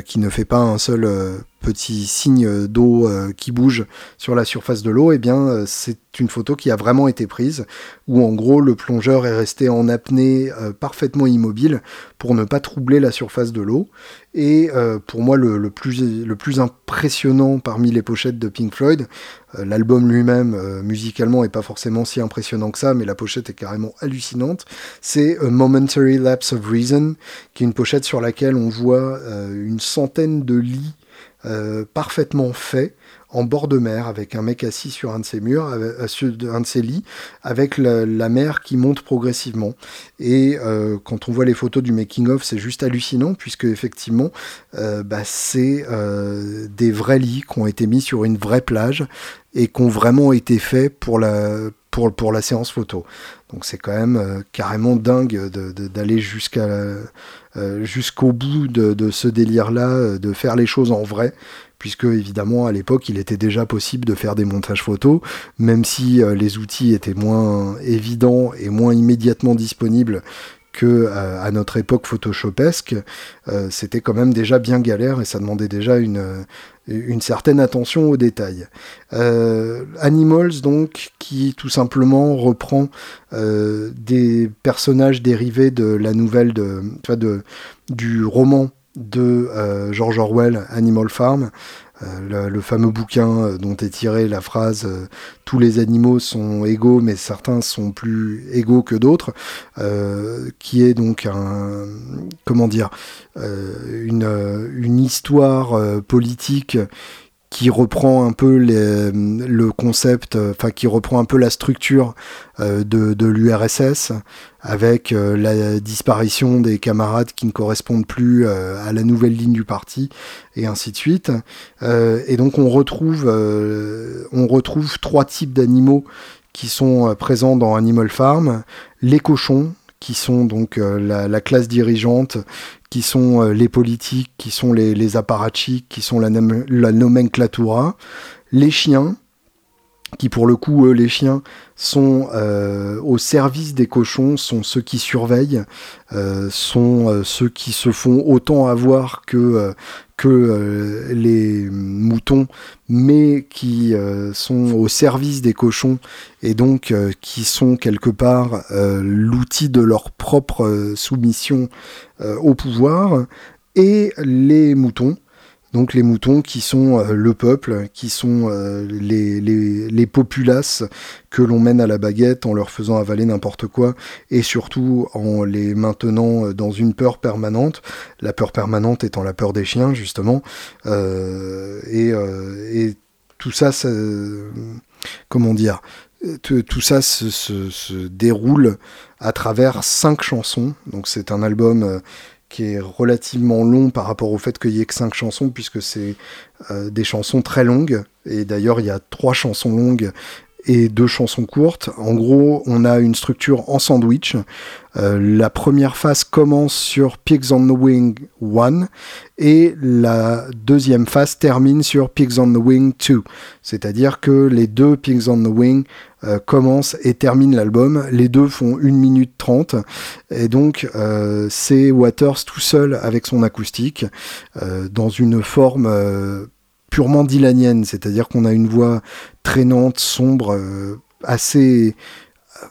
qui ne fait pas un seul euh, petit signe d'eau qui bouge sur la surface de l'eau, eh bien c'est une photo qui a vraiment été prise, où en gros le plongeur est resté en apnée parfaitement immobile pour ne pas troubler la surface de l'eau. Et pour moi le, plus, le plus impressionnant parmi les pochettes de Pink Floyd, l'album lui-même musicalement est pas forcément si impressionnant que ça, mais la pochette est carrément hallucinante, c'est Momentary Lapse of Reason, qui est une pochette sur laquelle on voit une centaine de lits euh, parfaitement faits en bord de mer avec un mec assis sur un de ses murs, euh, sur un de ses lits, avec la, mer qui monte progressivement. Et euh, quand on voit les photos du making of, c'est juste hallucinant puisque effectivement, bah, c'est des vrais lits qui ont été mis sur une vraie plage et qui ont vraiment été faits pour la pour, pour la séance photo. Donc c'est quand même carrément dingue d'aller jusqu'à euh, jusqu'au bout de, ce délire-là, euh, de faire les choses en vrai, puisque évidemment à l'époque il était déjà possible de faire des montages photos, même si euh, les outils étaient moins évidents et moins immédiatement disponibles que à notre époque photoshopesque, c'était quand même déjà bien galère et ça demandait déjà une, une certaine attention aux détails. Euh, Animals, donc, qui tout simplement reprend euh, des personnages dérivés de la nouvelle de, du roman de euh, George Orwell, Animal Farm, le, fameux bouquin dont est tirée la phrase tous les animaux sont égaux, mais certains sont plus égaux que d'autres, qui est donc un comment dire une, une histoire politique qui reprend un peu le concept, euh, enfin qui reprend un peu la structure euh, de, l'URSS, avec euh, la disparition des camarades qui ne correspondent plus à la nouvelle ligne du parti, et ainsi de suite. et donc on retrouve, on retrouve trois types d'animaux qui sont présents dans Animal Farm les cochons, qui sont donc la, classe dirigeante, qui sont euh, les politiques, qui sont les, les qui sont la, la nomenclatura, les chiens, qui pour le coup, eux, les chiens, sont euh, au service des cochons, sont ceux qui surveillent, euh, sont euh, ceux qui se font autant avoir que, que les moutons, mais qui sont au service des cochons et donc qui sont quelque part l'outil de leur propre soumission au pouvoir, et les moutons donc les moutons qui sont euh, le peuple, qui sont euh, les, les, populaces que l'on mène à la baguette en leur faisant avaler n'importe quoi et surtout en les maintenant euh, dans une peur permanente, la peur permanente étant la peur des chiens justement. et, tout ça, comment dire tout ça se, se, déroule à travers cinq chansons. Donc c'est un album qui est relativement long par rapport au fait qu'il y ait que cinq chansons, puisque c'est euh, des chansons très longues. Et d'ailleurs, il y a trois chansons longues et deux chansons courtes. En gros, on a une structure en sandwich. Euh, la première phase commence sur Pigs on the Wing 1 et la deuxième phase termine sur Pigs on the Wing 2. C'est-à-dire que les deux Pigs on the Wing euh, commencent et terminent l'album. Les deux font 1 minute 30 et donc euh, c'est Waters tout seul avec son acoustique dans une forme purement dylanienne, c'est-à-dire qu'on a une voix traînante, sombre, euh, assez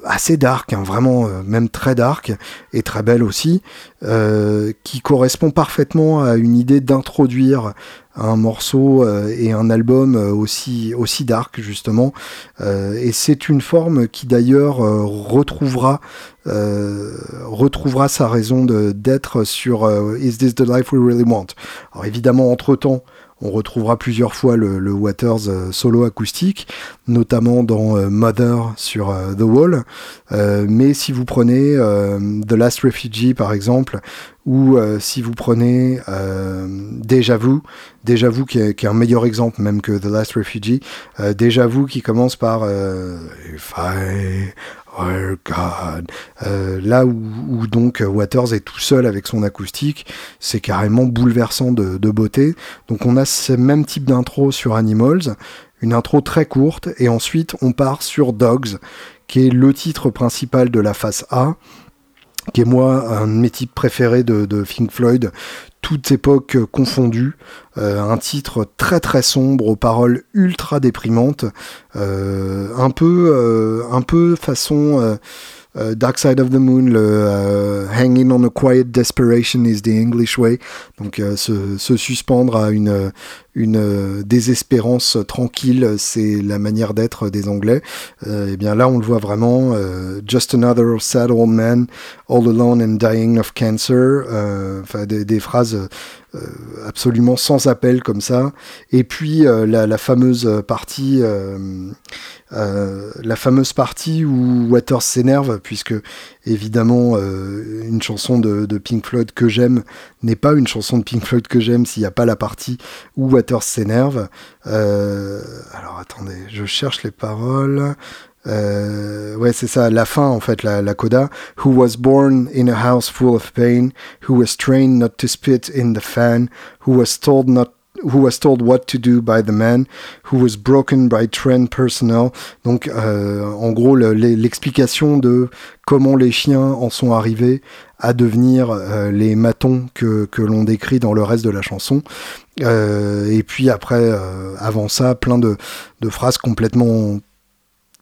assez dark, hein, vraiment euh, même très dark et très belle aussi, euh, qui correspond parfaitement à une idée d'introduire un morceau et un album aussi aussi dark justement. et c'est une forme qui d'ailleurs retrouvera retrouvera sa raison d'être sur Is This the Life We Really Want? Alors évidemment entre temps on retrouvera plusieurs fois le, Waters euh, solo acoustique, notamment dans euh, Mother sur euh, The Wall. mais si vous prenez The Last Refugee par exemple, ou si vous prenez Déjà Vu, Déjà Vu qui est, un meilleur exemple même que The Last Refugee, Déjà Vu qui commence par Oh God. Euh, là où, donc Waters est tout seul avec son acoustique, c'est carrément bouleversant de, beauté. Donc on a ce même type d'intro sur Animals, une intro très courte, et ensuite on part sur Dogs, qui est le titre principal de la face A qui est moi un de mes types préférés de, de Pink Floyd, toute époque confondue, euh, un titre très très sombre aux paroles ultra déprimantes, euh, un peu euh, un peu façon Dark Side of the Moon, le Hanging on a Quiet Desperation is the English Way, donc se, se, suspendre à une une euh, désespérance tranquille, c'est la manière d'être des Anglais. et euh, eh bien là, on le voit vraiment. Euh, Just another sad old man, all alone and dying of cancer. Enfin, des, phrases absolument sans appel comme ça. Et puis la, fameuse partie la fameuse partie où Waters s'énerve, puisque évidemment euh, une chanson de, Pink Floyd que j'aime n'est pas une chanson de Pink Floyd que j'aime s'il n'y a pas la partie où Waters s'énerve. Euh, alors attendez, je cherche les paroles. ouais, c'est ça, la fin en fait, la, la, coda. Who was born in a house full of pain, who was trained not to spit in the fan, who was told not who was told what to do by the man, who was broken by trained personnel. Donc, euh, en gros, l'explication de comment les chiens en sont arrivés à devenir euh, les matons que, que l'on décrit dans le reste de la chanson. Euh, et puis après, avant ça, plein de, de phrases complètement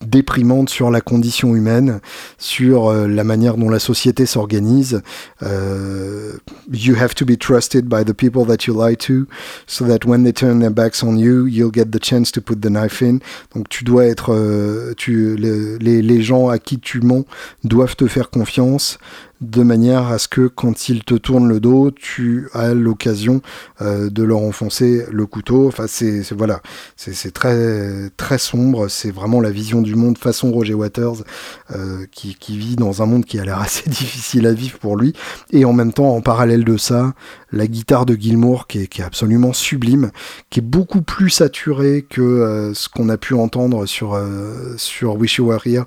déprimante sur la condition humaine, sur euh, la manière dont la société s'organise. Euh, you have to be trusted by the people that you lie to, so that when they turn their backs on you, you'll get the chance to put the knife in. Donc tu dois être, euh, les gens à qui tu mens doivent te faire confiance de manière à ce que quand ils te tournent le dos, tu as l'occasion euh, de leur enfoncer le couteau. Enfin, c'est voilà, c'est très très sombre. C'est vraiment la vision du monde façon Roger Waters, euh, qui, vit dans un monde qui a l'air assez difficile à vivre pour lui. Et en même temps, en parallèle de ça, la guitare de Gilmour qui est, absolument sublime, qui est beaucoup plus saturée que euh, ce qu'on a pu entendre sur sur Wish You Were Here,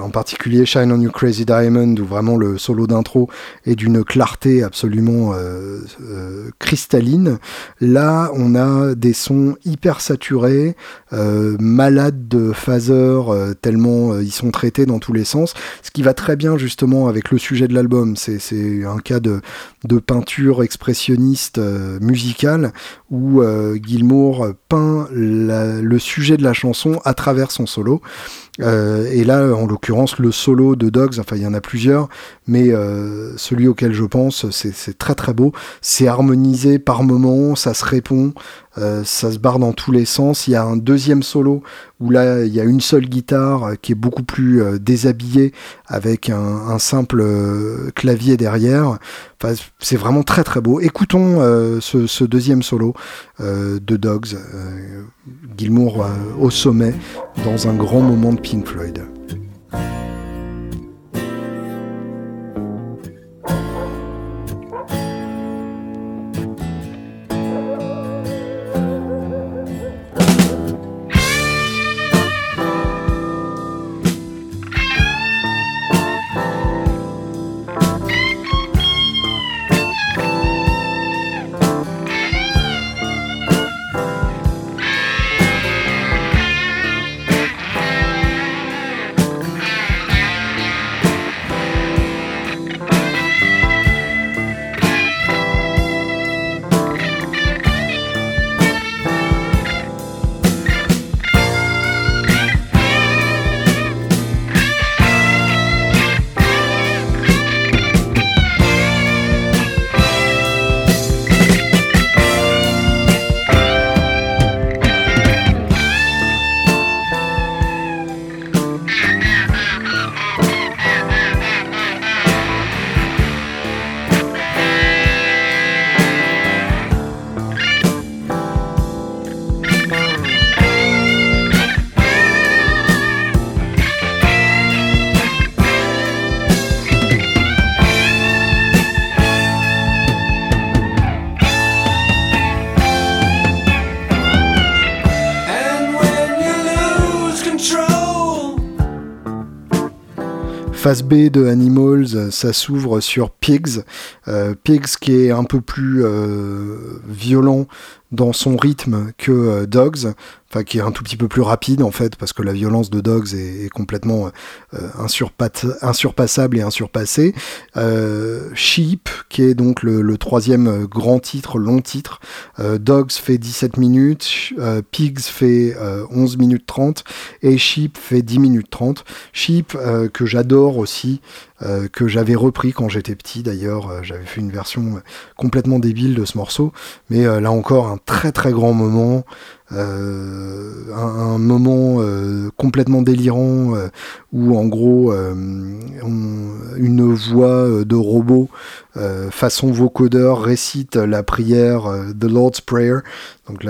en particulier Shine on You Crazy Diamond, où vraiment le solo d'intro est d'une clarté absolument euh, euh, cristalline. Là, on a des sons hyper saturés, euh, malades de phaseurs, tellement ils sont traités dans tous les sens, ce qui va très bien justement avec le sujet de l'album. C'est un cas de, peinture expressionniste musicale où Gilmour peint le sujet de la chanson à travers son solo. Euh, et là, en l'occurrence, le solo de Dogs, enfin il y en a plusieurs, mais euh, celui auquel je pense, c'est très très beau. C'est harmonisé par moments, ça se répond, euh, ça se barre dans tous les sens. Il y a un deuxième solo où là, il y a une seule guitare qui est beaucoup plus déshabillée avec un, simple clavier derrière. Enfin, c'est vraiment très très beau. Écoutons ce, ce, deuxième solo de Dogs. Gilmour au sommet dans un grand moment de Pink Floyd. Phase B de Animals, ça s'ouvre sur Pigs. Euh, Pigs qui est un peu plus euh, violent dans son rythme que euh, Dogs, enfin qui est un tout petit peu plus rapide en fait, parce que la violence de Dogs est, complètement euh, insurpassable et insurpassée. Euh, Sheep, qui est donc le, troisième grand titre, long titre. Dogs fait 17 minutes, Pigs fait 11 minutes 30 et Sheep fait 10 minutes 30. Sheep que j'adore aussi. Euh, que j'avais repris quand j'étais petit d'ailleurs. Euh, j'avais fait une version complètement débile de ce morceau, mais euh, là encore un très très grand moment. un, moment complètement délirant où en gros une voix de robot façon vocodeur récite la prière The Lord's Prayer, donc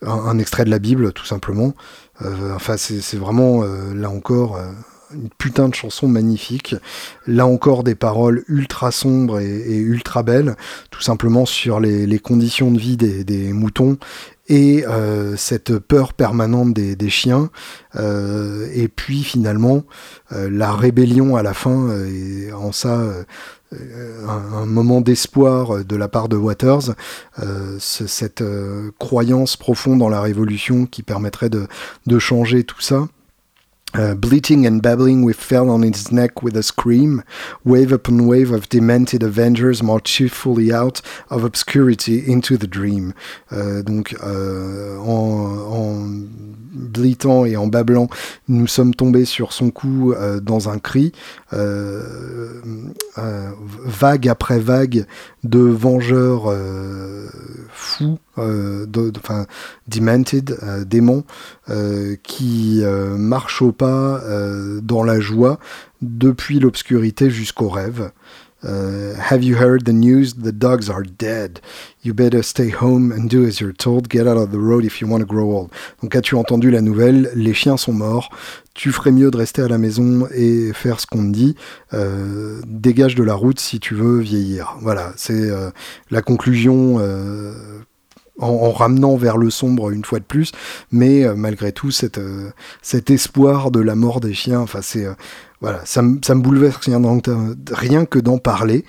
un, extrait de la Bible tout simplement. enfin c'est vraiment là encore une putain de chanson magnifique. Là encore, des paroles ultra sombres et, ultra belles, tout simplement sur les, conditions de vie des, moutons et euh, cette peur permanente des, chiens. Euh, et puis finalement, euh, la rébellion à la fin, et en ça. Un, moment d'espoir de la part de Waters, cette croyance profonde dans la révolution qui permettrait de changer tout ça. Uh, bleating and babbling, we fell on his neck with a scream. Wave upon wave of demented avengers marched cheerfully out of obscurity into the dream. Uh, donc, euh, en, en, blitant et en bablant, nous sommes tombés sur son cou dans un cri, vague après vague de vengeurs fous, enfin demented, démons, qui marchent au pas dans la joie depuis l'obscurité jusqu'au rêve. Uh, have you heard the news? The dogs are dead. You better stay home and do as you're told. Get out of the road if you want to grow old. Donc, as-tu entendu la nouvelle? Les chiens sont morts. Tu ferais mieux de rester à la maison et faire ce qu'on te dit. Euh, dégage de la route si tu veux vieillir. Voilà, c'est euh, la conclusion. Euh, en, ramenant vers le sombre une fois de plus, mais euh, malgré tout cette, euh, cet espoir de la mort des chiens, enfin c'est voilà, ça, ça me bouleverse rien, rien que d'en parler.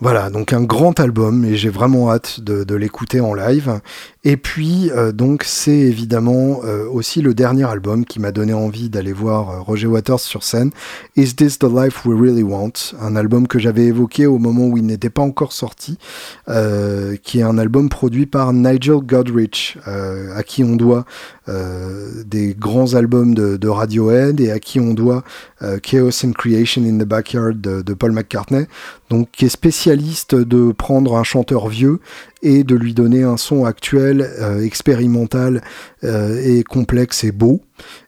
Voilà, donc un grand album et j'ai vraiment hâte de l'écouter en live. Et puis, euh, donc, c'est évidemment euh, aussi le dernier album qui m'a donné envie d'aller voir euh, Roger Waters sur scène. Is This the Life We Really Want? Un album que j'avais évoqué au moment où il n'était pas encore sorti, qui est un album produit par Nigel Godrich, à qui on doit des grands albums de, Radiohead et à qui on doit Chaos and Creation in the Backyard de, de Paul McCartney, donc qui est spécialiste de prendre un chanteur vieux et de lui donner un son actuel, euh, expérimental euh, et complexe et beau.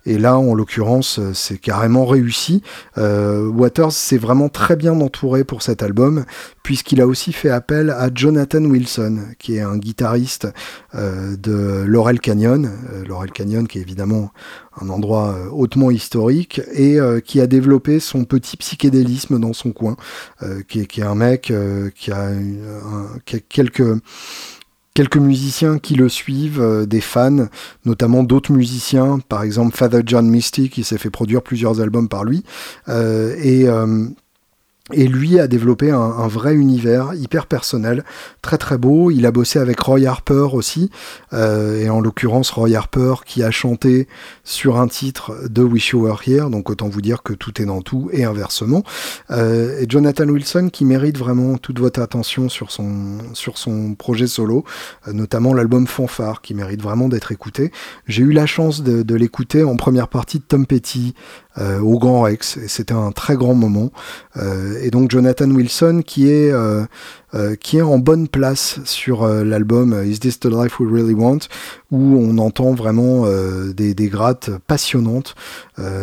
Et là, en l'occurrence, euh, c'est carrément réussi. Waters s'est vraiment très bien entouré pour cet album, puisqu'il a aussi fait appel à Jonathan Wilson, qui est un guitariste de Laurel Canyon. Laurel Canyon, qui est évidemment un endroit hautement historique, et qui a développé son petit psychédélisme dans son coin, qui est, un mec qui, a, quelques quelques musiciens qui le suivent, euh, des fans, notamment d'autres musiciens, par exemple Father John Misty qui s'est fait produire plusieurs albums par lui, euh, et euh, et lui a développé un, vrai univers hyper personnel, très très beau. Il a bossé avec Roy Harper aussi, euh, et en l'occurrence Roy Harper qui a chanté sur un titre de Wish You Were Here, donc autant vous dire que tout est dans tout et inversement. Euh, et Jonathan Wilson qui mérite vraiment toute votre attention sur son, sur son projet solo, euh, notamment l'album Fanfare qui mérite vraiment d'être écouté. J'ai eu la chance de, de l'écouter en première partie de Tom Petty euh, au Grand Rex. Et c'était un très grand moment. Euh, et donc Jonathan Wilson qui est euh, qui est en bonne place sur l'album Is This the Life We Really Want, où on entend vraiment des, des, grattes passionnantes,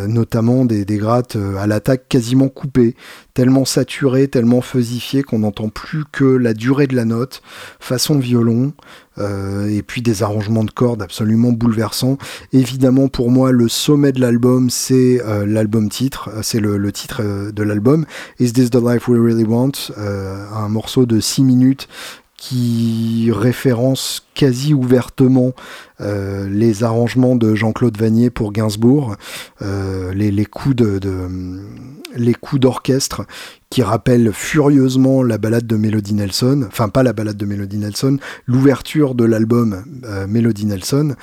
notamment des, des grattes à l'attaque quasiment coupées, tellement saturées, tellement fusifiées qu'on n'entend plus que la durée de la note, façon violon, euh, et puis des arrangements de cordes absolument bouleversants. Évidemment, pour moi, le sommet de l'album, c'est euh, l'album titre, euh, c'est le, titre de l'album, Is This the Life We Really Want, un morceau de 6 minutes qui référence quasi ouvertement les arrangements de Jean-Claude Vanier pour Gainsbourg, les, coups de, les coups d'orchestre qui rappelle furieusement la balade de Melody Nelson, enfin pas la balade de Melody Nelson, l'ouverture de l'album euh, Melody Nelson,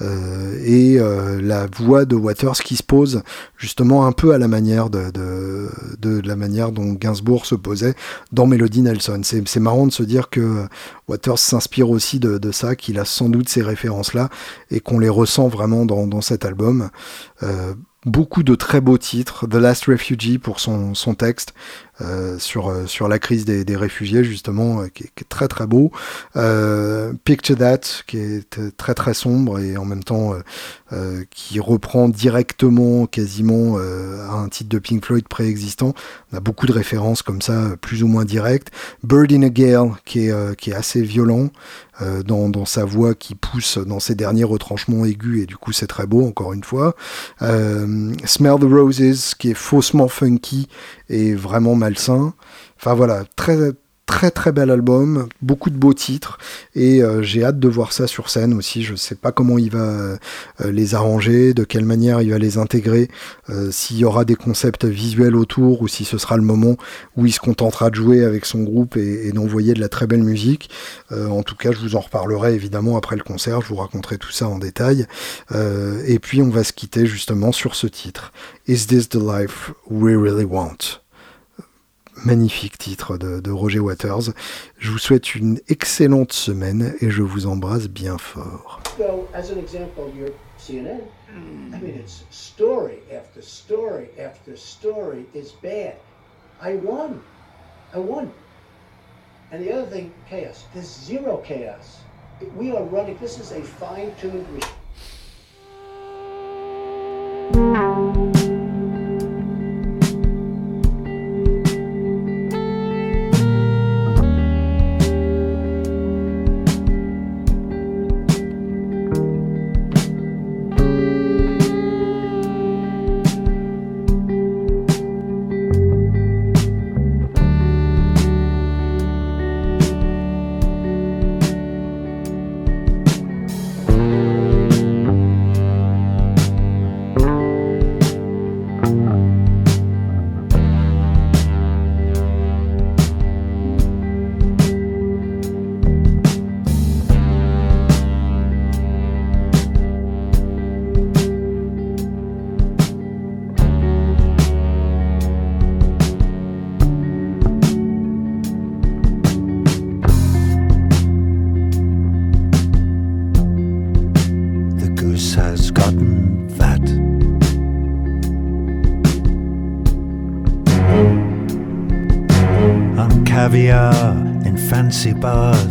euh, et euh, la voix de Waters qui se pose justement un peu à la manière de, de, la manière dont Gainsbourg se posait dans Melody Nelson. C'est marrant de se dire que Waters s'inspire aussi de, ça, qu'il a sans doute ces références-là, et qu'on les ressent vraiment dans, cet album beaucoup de très beaux titres. The Last Refugee pour son, texte euh, sur, euh, sur la crise des, réfugiés, justement, euh, qui, est, très très beau. Euh, Picture That, qui est très très sombre et en même temps euh, qui reprend directement quasiment un titre de Pink Floyd préexistant. On a beaucoup de références comme ça, plus ou moins directes. Bird in a Gale, qui est, qui est assez violent. Euh, dans, dans, sa voix qui pousse dans ses derniers retranchements aigus et du coup c'est très beau encore une fois. Euh, Smell the Roses qui est faussement funky et vraiment malsain. Enfin voilà, très très très bel album, beaucoup de beaux titres et euh, j'ai hâte de voir ça sur scène aussi. Je sais pas comment il va euh, les arranger, de quelle manière il va les intégrer, euh, s'il y aura des concepts visuels autour ou si ce sera le moment où il se contentera de jouer avec son groupe et, d'envoyer de la très belle musique. en tout cas, je vous en reparlerai évidemment après le concert, je vous raconterai tout ça en détail. et puis on va se quitter justement sur ce titre. Is this the life we really want? Magnifique titre de, Roger Waters. Je vous souhaite une excellente semaine et je vous embrasse bien fort. I mean, it's story after story after story is bad. I won. I won. And the other thing, chaos. There's zero chaos. We are running, this is a fine sépare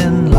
in